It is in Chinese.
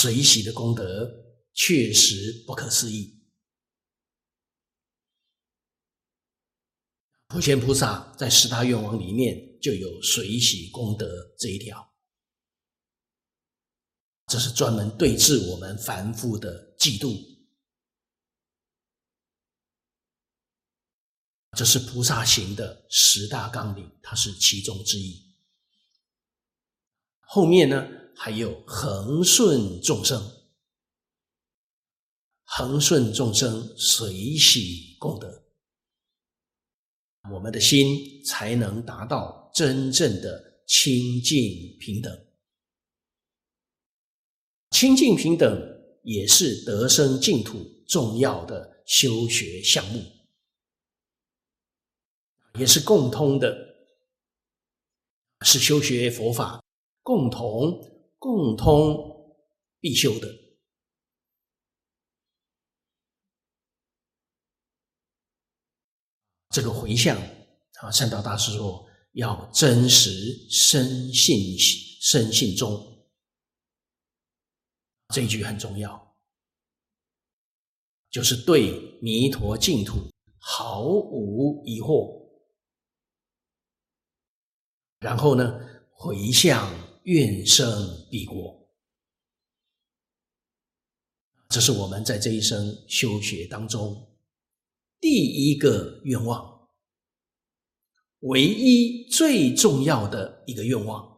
水洗的功德确实不可思议。普贤菩萨在十大愿望里面就有水洗功德这一条，这是专门对治我们凡夫的嫉妒，这是菩萨行的十大纲领，它是其中之一。后面呢，还有恒顺众生，恒顺众生随喜功德。我们的心才能达到真正的清净平等。清净平等也是得生净土重要的修学项目，也是共通的，是修学佛法共同共通必修的。这个回向啊，善导大师说要真实深信深信中，这一句很重要，就是对弥陀净土毫无疑惑，然后呢，回向愿生彼国，这是我们在这一生修学当中。第一个愿望，唯一最重要的一个愿望，